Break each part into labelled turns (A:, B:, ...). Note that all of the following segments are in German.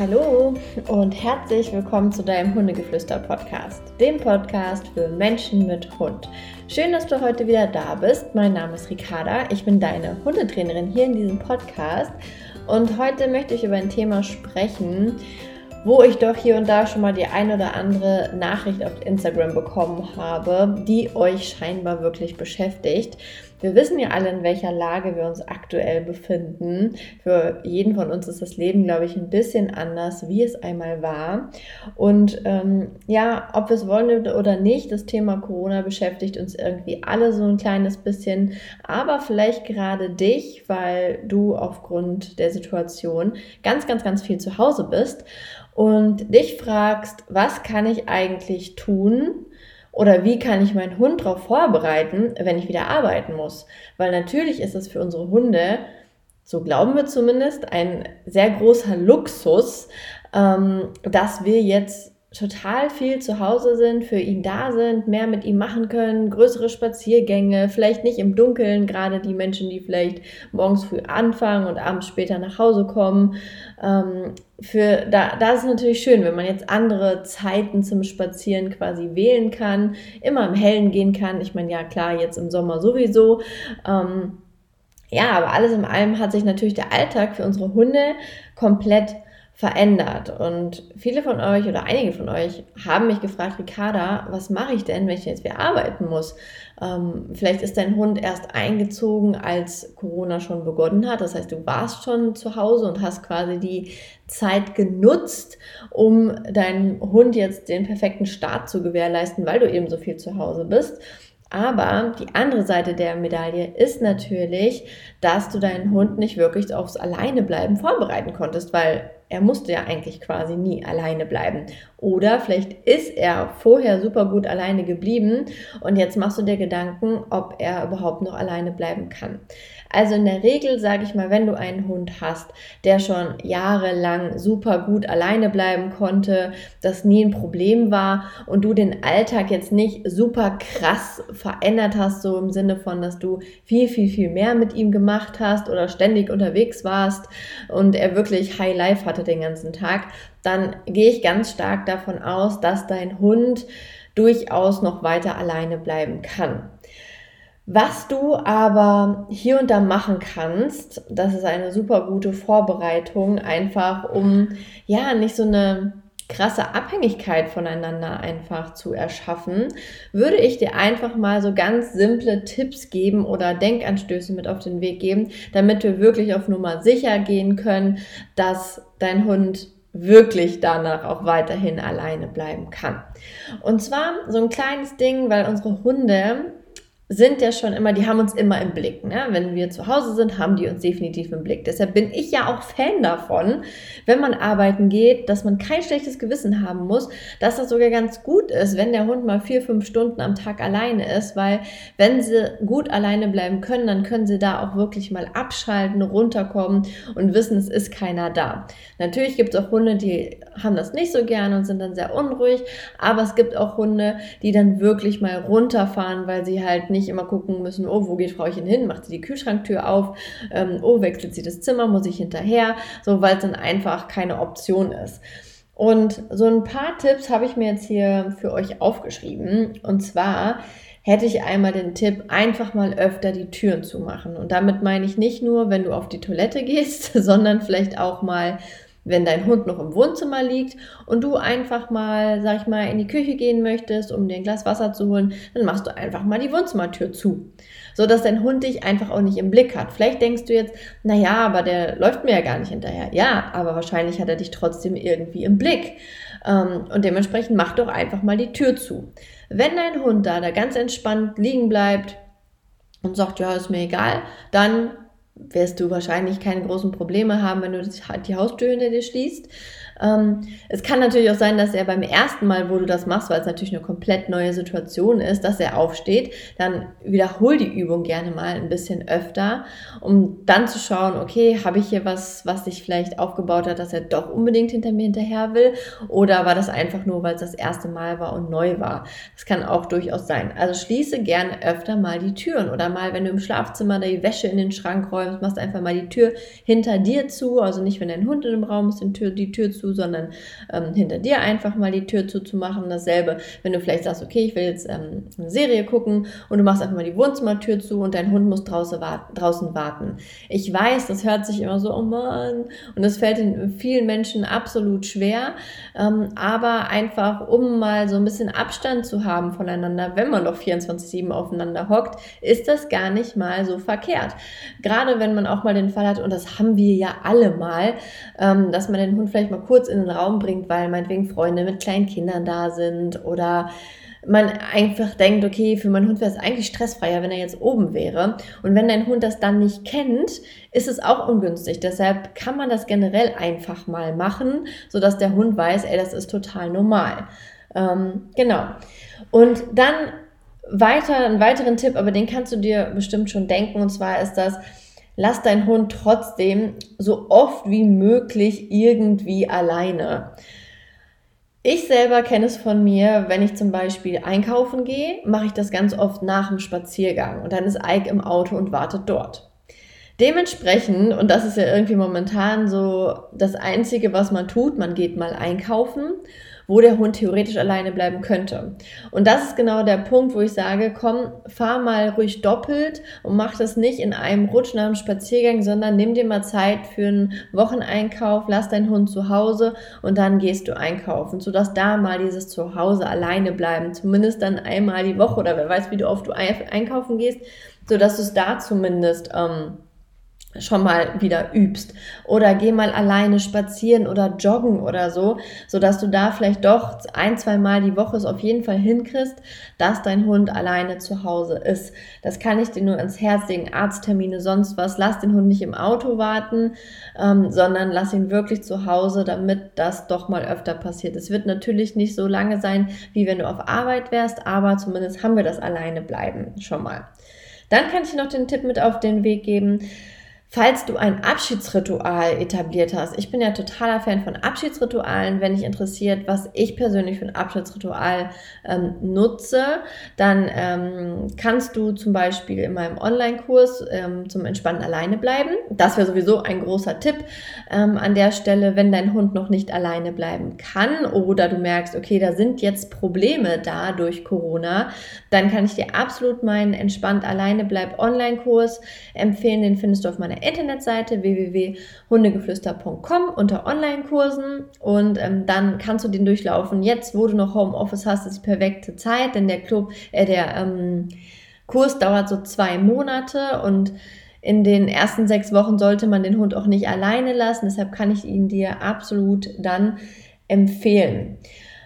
A: Hallo und herzlich willkommen zu deinem Hundegeflüster-Podcast, dem Podcast für Menschen mit Hund. Schön, dass du heute wieder da bist. Mein Name ist Ricarda, ich bin deine Hundetrainerin hier in diesem Podcast und heute möchte ich über ein Thema sprechen, wo ich doch hier und da schon mal die ein oder andere Nachricht auf Instagram bekommen habe, die euch scheinbar wirklich beschäftigt. Wir wissen ja alle, in welcher Lage wir uns aktuell befinden. Für jeden von uns ist das Leben, glaube ich, ein bisschen anders, wie es einmal war. Und ähm, ja, ob wir es wollen oder nicht, das Thema Corona beschäftigt uns irgendwie alle so ein kleines bisschen, aber vielleicht gerade dich, weil du aufgrund der Situation ganz, ganz, ganz viel zu Hause bist und dich fragst, was kann ich eigentlich tun, oder wie kann ich meinen Hund darauf vorbereiten, wenn ich wieder arbeiten muss? Weil natürlich ist es für unsere Hunde, so glauben wir zumindest, ein sehr großer Luxus, ähm, dass wir jetzt total viel zu Hause sind, für ihn da sind, mehr mit ihm machen können, größere Spaziergänge, vielleicht nicht im Dunkeln, gerade die Menschen, die vielleicht morgens früh anfangen und abends später nach Hause kommen. Ähm, für, da, da ist es natürlich schön, wenn man jetzt andere Zeiten zum Spazieren quasi wählen kann, immer im Hellen gehen kann. Ich meine, ja klar, jetzt im Sommer sowieso. Ähm, ja, aber alles in allem hat sich natürlich der Alltag für unsere Hunde komplett verändert. Und viele von euch oder einige von euch haben mich gefragt, Ricarda, was mache ich denn, wenn ich jetzt wieder arbeiten muss? Ähm, vielleicht ist dein Hund erst eingezogen, als Corona schon begonnen hat. Das heißt, du warst schon zu Hause und hast quasi die Zeit genutzt, um deinem Hund jetzt den perfekten Start zu gewährleisten, weil du eben so viel zu Hause bist. Aber die andere Seite der Medaille ist natürlich, dass du deinen Hund nicht wirklich aufs Alleinebleiben vorbereiten konntest, weil er musste ja eigentlich quasi nie alleine bleiben. Oder vielleicht ist er vorher super gut alleine geblieben und jetzt machst du dir Gedanken, ob er überhaupt noch alleine bleiben kann. Also in der Regel sage ich mal, wenn du einen Hund hast, der schon jahrelang super gut alleine bleiben konnte, das nie ein Problem war und du den Alltag jetzt nicht super krass verändert hast, so im Sinne von, dass du viel, viel, viel mehr mit ihm gemacht hast oder ständig unterwegs warst und er wirklich High Life hatte den ganzen Tag, dann gehe ich ganz stark davon aus, dass dein Hund durchaus noch weiter alleine bleiben kann. Was du aber hier und da machen kannst, das ist eine super gute Vorbereitung, einfach um ja nicht so eine krasse Abhängigkeit voneinander einfach zu erschaffen, würde ich dir einfach mal so ganz simple Tipps geben oder Denkanstöße mit auf den Weg geben, damit wir wirklich auf Nummer sicher gehen können, dass dein Hund wirklich danach auch weiterhin alleine bleiben kann. Und zwar so ein kleines Ding, weil unsere Hunde sind ja schon immer, die haben uns immer im Blick. Ne? Wenn wir zu Hause sind, haben die uns definitiv im Blick. Deshalb bin ich ja auch Fan davon, wenn man arbeiten geht, dass man kein schlechtes Gewissen haben muss, dass das sogar ganz gut ist, wenn der Hund mal vier, fünf Stunden am Tag alleine ist, weil wenn sie gut alleine bleiben können, dann können sie da auch wirklich mal abschalten, runterkommen und wissen, es ist keiner da. Natürlich gibt es auch Hunde, die haben das nicht so gerne und sind dann sehr unruhig, aber es gibt auch Hunde, die dann wirklich mal runterfahren, weil sie halt nicht nicht immer gucken müssen, oh, wo geht Frauchen hin? Macht sie die Kühlschranktür auf? Ähm, oh, wechselt sie das Zimmer? Muss ich hinterher? So, weil es dann einfach keine Option ist. Und so ein paar Tipps habe ich mir jetzt hier für euch aufgeschrieben. Und zwar hätte ich einmal den Tipp, einfach mal öfter die Türen zu machen. Und damit meine ich nicht nur, wenn du auf die Toilette gehst, sondern vielleicht auch mal wenn dein Hund noch im Wohnzimmer liegt und du einfach mal, sag ich mal, in die Küche gehen möchtest, um dir ein Glas Wasser zu holen, dann machst du einfach mal die Wohnzimmertür zu. So dass dein Hund dich einfach auch nicht im Blick hat. Vielleicht denkst du jetzt, na ja, aber der läuft mir ja gar nicht hinterher. Ja, aber wahrscheinlich hat er dich trotzdem irgendwie im Blick. Ähm, und dementsprechend mach doch einfach mal die Tür zu. Wenn dein Hund da, da ganz entspannt liegen bleibt und sagt, ja, ist mir egal, dann wirst du wahrscheinlich keine großen Probleme haben, wenn du die Haustür hinter dir schließt. Ähm, es kann natürlich auch sein, dass er beim ersten Mal, wo du das machst, weil es natürlich eine komplett neue Situation ist, dass er aufsteht. Dann wiederhol die Übung gerne mal ein bisschen öfter, um dann zu schauen, okay, habe ich hier was, was sich vielleicht aufgebaut hat, dass er doch unbedingt hinter mir hinterher will? Oder war das einfach nur, weil es das erste Mal war und neu war? Das kann auch durchaus sein. Also schließe gerne öfter mal die Türen oder mal, wenn du im Schlafzimmer die Wäsche in den Schrank räumst, machst einfach mal die Tür hinter dir zu. Also nicht, wenn dein Hund in dem Raum ist, die Tür, die Tür zu, sondern ähm, hinter dir einfach mal die Tür zuzumachen. Dasselbe, wenn du vielleicht sagst, okay, ich will jetzt ähm, eine Serie gucken und du machst einfach mal die Wohnzimmertür zu und dein Hund muss draußen, warten, draußen warten. Ich weiß, das hört sich immer so, oh Mann, und das fällt in vielen Menschen absolut schwer, ähm, aber einfach, um mal so ein bisschen Abstand zu haben voneinander, wenn man doch 24-7 aufeinander hockt, ist das gar nicht mal so verkehrt. Gerade wenn man auch mal den Fall hat, und das haben wir ja alle mal, ähm, dass man den Hund vielleicht mal kurz in den Raum bringt, weil meinetwegen Freunde mit kleinen Kindern da sind oder man einfach denkt, okay, für meinen Hund wäre es eigentlich stressfreier, wenn er jetzt oben wäre. Und wenn dein Hund das dann nicht kennt, ist es auch ungünstig. Deshalb kann man das generell einfach mal machen, sodass der Hund weiß, ey, das ist total normal. Ähm, genau. Und dann weiter, einen weiteren Tipp, aber den kannst du dir bestimmt schon denken, und zwar ist das, lass deinen Hund trotzdem so oft wie möglich irgendwie alleine. Ich selber kenne es von mir, wenn ich zum Beispiel einkaufen gehe, mache ich das ganz oft nach dem Spaziergang und dann ist Ike im Auto und wartet dort. Dementsprechend, und das ist ja irgendwie momentan so das Einzige, was man tut, man geht mal einkaufen wo der Hund theoretisch alleine bleiben könnte. Und das ist genau der Punkt, wo ich sage, komm, fahr mal ruhig doppelt und mach das nicht in einem Rutsch nach dem Spaziergang, sondern nimm dir mal Zeit für einen Wocheneinkauf, lass deinen Hund zu Hause und dann gehst du einkaufen, sodass da mal dieses Zuhause alleine bleiben, zumindest dann einmal die Woche oder wer weiß, wie du oft du einkaufen gehst, sodass du es da zumindest ähm, schon mal wieder übst oder geh mal alleine spazieren oder joggen oder so, so dass du da vielleicht doch ein, zwei Mal die Woche es auf jeden Fall hinkriegst, dass dein Hund alleine zu Hause ist. Das kann ich dir nur ans Herz legen, Arzttermine, sonst was. Lass den Hund nicht im Auto warten, ähm, sondern lass ihn wirklich zu Hause, damit das doch mal öfter passiert. Es wird natürlich nicht so lange sein, wie wenn du auf Arbeit wärst, aber zumindest haben wir das alleine bleiben schon mal. Dann kann ich noch den Tipp mit auf den Weg geben, Falls du ein Abschiedsritual etabliert hast, ich bin ja totaler Fan von Abschiedsritualen. Wenn dich interessiert, was ich persönlich für ein Abschiedsritual ähm, nutze, dann ähm, kannst du zum Beispiel in meinem Online-Kurs ähm, zum Entspannen alleine bleiben. Das wäre sowieso ein großer Tipp ähm, an der Stelle, wenn dein Hund noch nicht alleine bleiben kann oder du merkst, okay, da sind jetzt Probleme da durch Corona, dann kann ich dir absolut meinen Entspannt alleine bleib Online-Kurs empfehlen. Den findest du auf meiner Internetseite www.hundegeflüster.com unter Online-Kursen und ähm, dann kannst du den durchlaufen. Jetzt, wo du noch Homeoffice hast, ist die perfekte Zeit, denn der Club, äh, der ähm, Kurs dauert so zwei Monate und in den ersten sechs Wochen sollte man den Hund auch nicht alleine lassen. Deshalb kann ich ihn dir absolut dann empfehlen.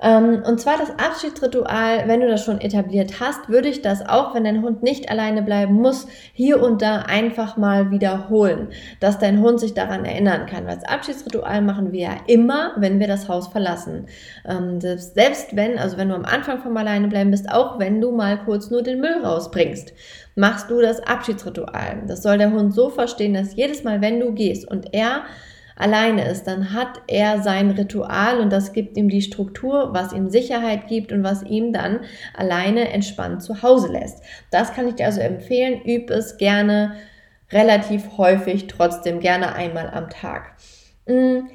A: Ähm, und zwar das Abschiedsritual, wenn du das schon etabliert hast, würde ich das auch, wenn dein Hund nicht alleine bleiben muss, hier und da einfach mal wiederholen, dass dein Hund sich daran erinnern kann. Weil das Abschiedsritual machen wir ja immer, wenn wir das Haus verlassen. Ähm, selbst wenn, also wenn du am Anfang vom Alleine bleiben bist, auch wenn du mal kurz nur den Müll rausbringst, machst du das Abschiedsritual. Das soll der Hund so verstehen, dass jedes Mal, wenn du gehst und er alleine ist, dann hat er sein Ritual und das gibt ihm die Struktur, was ihm Sicherheit gibt und was ihm dann alleine entspannt zu Hause lässt. Das kann ich dir also empfehlen. Üb es gerne relativ häufig, trotzdem gerne einmal am Tag. Mm,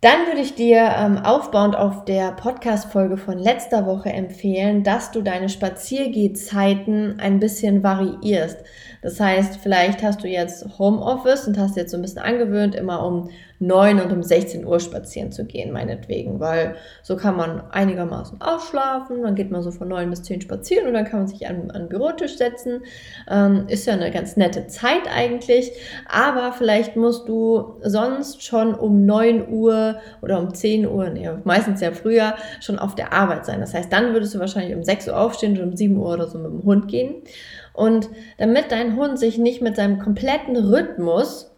A: dann würde ich dir ähm, aufbauend auf der Podcast-Folge von letzter Woche empfehlen, dass du deine Spaziergehzeiten ein bisschen variierst. Das heißt, vielleicht hast du jetzt Homeoffice und hast jetzt so ein bisschen angewöhnt, immer um 9 und um 16 Uhr spazieren zu gehen, meinetwegen, weil so kann man einigermaßen ausschlafen, dann geht man so von 9 bis 10 spazieren und dann kann man sich an, an den Bürotisch setzen. Ähm, ist ja eine ganz nette Zeit eigentlich, aber vielleicht musst du sonst schon um 9 Uhr oder um 10 Uhr, nee, meistens ja früher, schon auf der Arbeit sein. Das heißt, dann würdest du wahrscheinlich um 6 Uhr aufstehen und um 7 Uhr oder so mit dem Hund gehen. Und damit dein Hund sich nicht mit seinem kompletten Rhythmus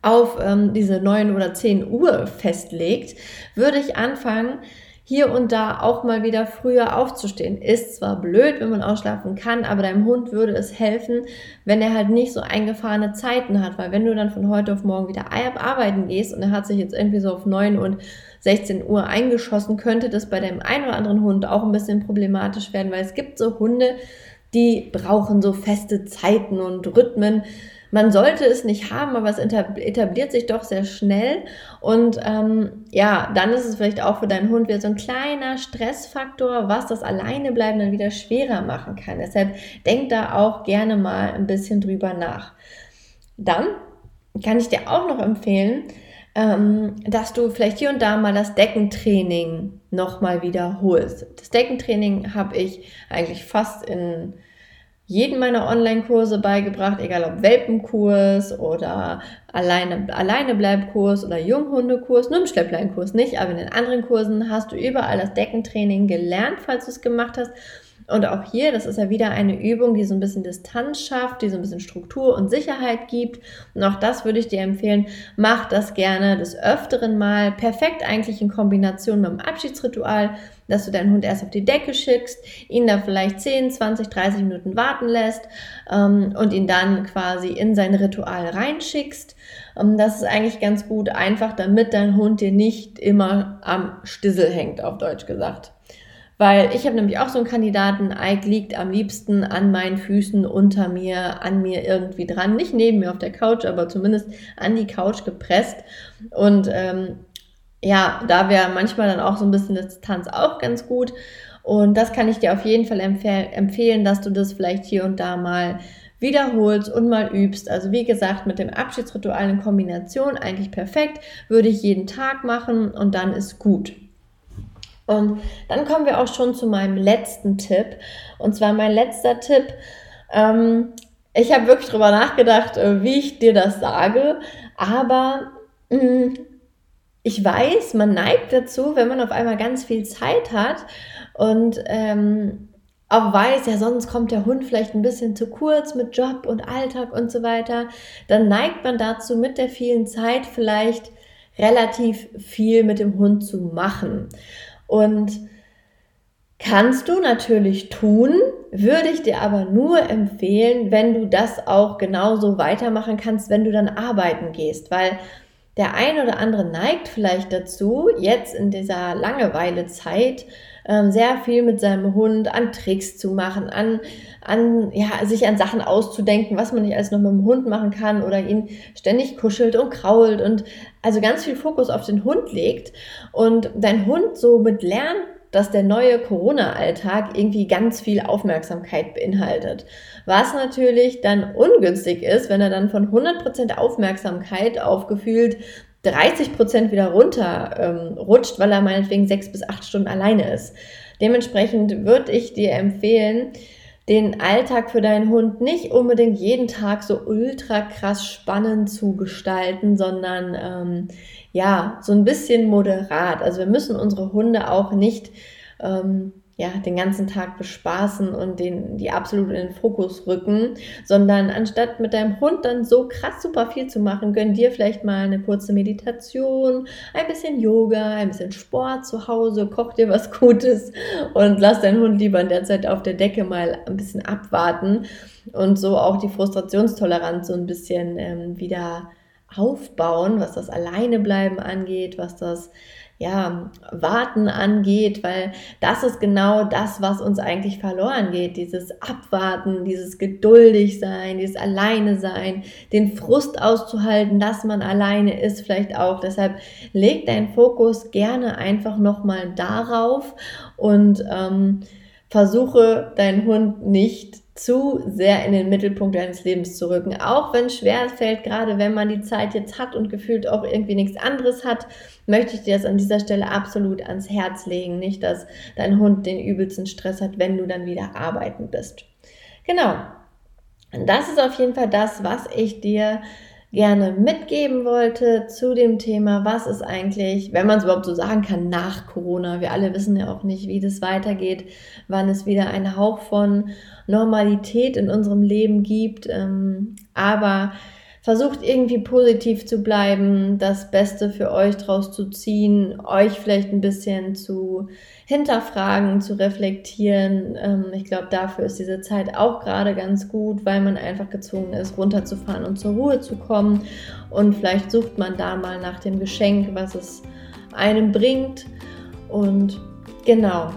A: auf ähm, diese 9 oder 10 Uhr festlegt, würde ich anfangen, hier und da auch mal wieder früher aufzustehen. Ist zwar blöd, wenn man ausschlafen kann, aber deinem Hund würde es helfen, wenn er halt nicht so eingefahrene Zeiten hat, weil wenn du dann von heute auf morgen wieder arbeiten gehst und er hat sich jetzt irgendwie so auf 9 und 16 Uhr eingeschossen, könnte das bei dem einen oder anderen Hund auch ein bisschen problematisch werden, weil es gibt so Hunde, die brauchen so feste Zeiten und Rhythmen. Man sollte es nicht haben, aber es etabliert sich doch sehr schnell. Und ähm, ja, dann ist es vielleicht auch für deinen Hund wieder so ein kleiner Stressfaktor, was das Alleinebleiben dann wieder schwerer machen kann. Deshalb denk da auch gerne mal ein bisschen drüber nach. Dann kann ich dir auch noch empfehlen, ähm, dass du vielleicht hier und da mal das Deckentraining nochmal wiederholst. Das Deckentraining habe ich eigentlich fast in jeden meiner Online-Kurse beigebracht, egal ob Welpenkurs oder alleine, alleine Bleibkurs oder Junghundekurs, nur im Schleppleinkurs nicht, aber in den anderen Kursen hast du überall das Deckentraining gelernt, falls du es gemacht hast. Und auch hier, das ist ja wieder eine Übung, die so ein bisschen Distanz schafft, die so ein bisschen Struktur und Sicherheit gibt. Und auch das würde ich dir empfehlen, mach das gerne des Öfteren mal. Perfekt eigentlich in Kombination mit dem Abschiedsritual, dass du deinen Hund erst auf die Decke schickst, ihn da vielleicht 10, 20, 30 Minuten warten lässt ähm, und ihn dann quasi in sein Ritual reinschickst. Ähm, das ist eigentlich ganz gut, einfach damit dein Hund dir nicht immer am Stissel hängt, auf Deutsch gesagt. Weil ich habe nämlich auch so einen Kandidaten, Ike liegt am liebsten an meinen Füßen, unter mir, an mir irgendwie dran. Nicht neben mir auf der Couch, aber zumindest an die Couch gepresst. Und ähm, ja, da wäre manchmal dann auch so ein bisschen Distanz auch ganz gut. Und das kann ich dir auf jeden Fall empfehl empfehlen, dass du das vielleicht hier und da mal wiederholst und mal übst. Also wie gesagt, mit dem Abschiedsritual in Kombination eigentlich perfekt, würde ich jeden Tag machen und dann ist gut. Und dann kommen wir auch schon zu meinem letzten Tipp. Und zwar mein letzter Tipp. Ähm, ich habe wirklich drüber nachgedacht, äh, wie ich dir das sage, aber mh, mm, ich weiß, man neigt dazu, wenn man auf einmal ganz viel Zeit hat und ähm, auch weiß, ja, sonst kommt der Hund vielleicht ein bisschen zu kurz mit Job und Alltag und so weiter, dann neigt man dazu, mit der vielen Zeit vielleicht relativ viel mit dem Hund zu machen. Und kannst du natürlich tun, würde ich dir aber nur empfehlen, wenn du das auch genauso weitermachen kannst, wenn du dann arbeiten gehst, weil der ein oder andere neigt vielleicht dazu, jetzt in dieser Langeweilezeit ähm, sehr viel mit seinem Hund an Tricks zu machen, an, an, ja, sich an Sachen auszudenken, was man nicht alles noch mit dem Hund machen kann oder ihn ständig kuschelt und krault und also ganz viel Fokus auf den Hund legt und dein Hund somit lernt, dass der neue Corona-Alltag irgendwie ganz viel Aufmerksamkeit beinhaltet. Was natürlich dann ungünstig ist, wenn er dann von 100% Aufmerksamkeit aufgefühlt 30 Prozent wieder runter ähm, rutscht, weil er meinetwegen sechs bis acht Stunden alleine ist. Dementsprechend würde ich dir empfehlen, den Alltag für deinen Hund nicht unbedingt jeden Tag so ultra krass spannend zu gestalten, sondern ähm, ja, so ein bisschen moderat. Also wir müssen unsere Hunde auch nicht ähm, ja, den ganzen Tag bespaßen und den, die absolut in den Fokus rücken, sondern anstatt mit deinem Hund dann so krass super viel zu machen, gönn dir vielleicht mal eine kurze Meditation, ein bisschen Yoga, ein bisschen Sport zu Hause, koch dir was Gutes und lass deinen Hund lieber in der Zeit auf der Decke mal ein bisschen abwarten und so auch die Frustrationstoleranz so ein bisschen ähm, wieder aufbauen, was das Alleinebleiben angeht, was das ja, Warten angeht, weil das ist genau das, was uns eigentlich verloren geht. Dieses Abwarten, dieses geduldig sein, dieses Alleine sein, den Frust auszuhalten, dass man alleine ist, vielleicht auch. Deshalb leg deinen Fokus gerne einfach nochmal darauf und ähm, versuche deinen Hund nicht zu sehr in den Mittelpunkt deines Lebens zu rücken. Auch wenn es schwer fällt, gerade wenn man die Zeit jetzt hat und gefühlt auch irgendwie nichts anderes hat, möchte ich dir das an dieser Stelle absolut ans Herz legen. Nicht, dass dein Hund den übelsten Stress hat, wenn du dann wieder arbeiten bist. Genau. Das ist auf jeden Fall das, was ich dir gerne mitgeben wollte zu dem Thema, was ist eigentlich, wenn man es überhaupt so sagen kann, nach Corona. Wir alle wissen ja auch nicht, wie das weitergeht, wann es wieder einen Hauch von Normalität in unserem Leben gibt. Ähm, aber versucht irgendwie positiv zu bleiben, das Beste für euch draus zu ziehen, euch vielleicht ein bisschen zu hinterfragen, zu reflektieren. Ähm, ich glaube, dafür ist diese Zeit auch gerade ganz gut, weil man einfach gezwungen ist, runterzufahren und zur Ruhe zu kommen. Und vielleicht sucht man da mal nach dem Geschenk, was es einem bringt. Und genau,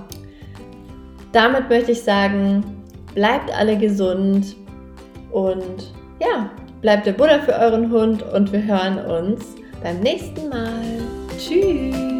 A: damit möchte ich sagen, bleibt alle gesund und ja, bleibt der Buddha für euren Hund und wir hören uns beim nächsten Mal. Tschüss!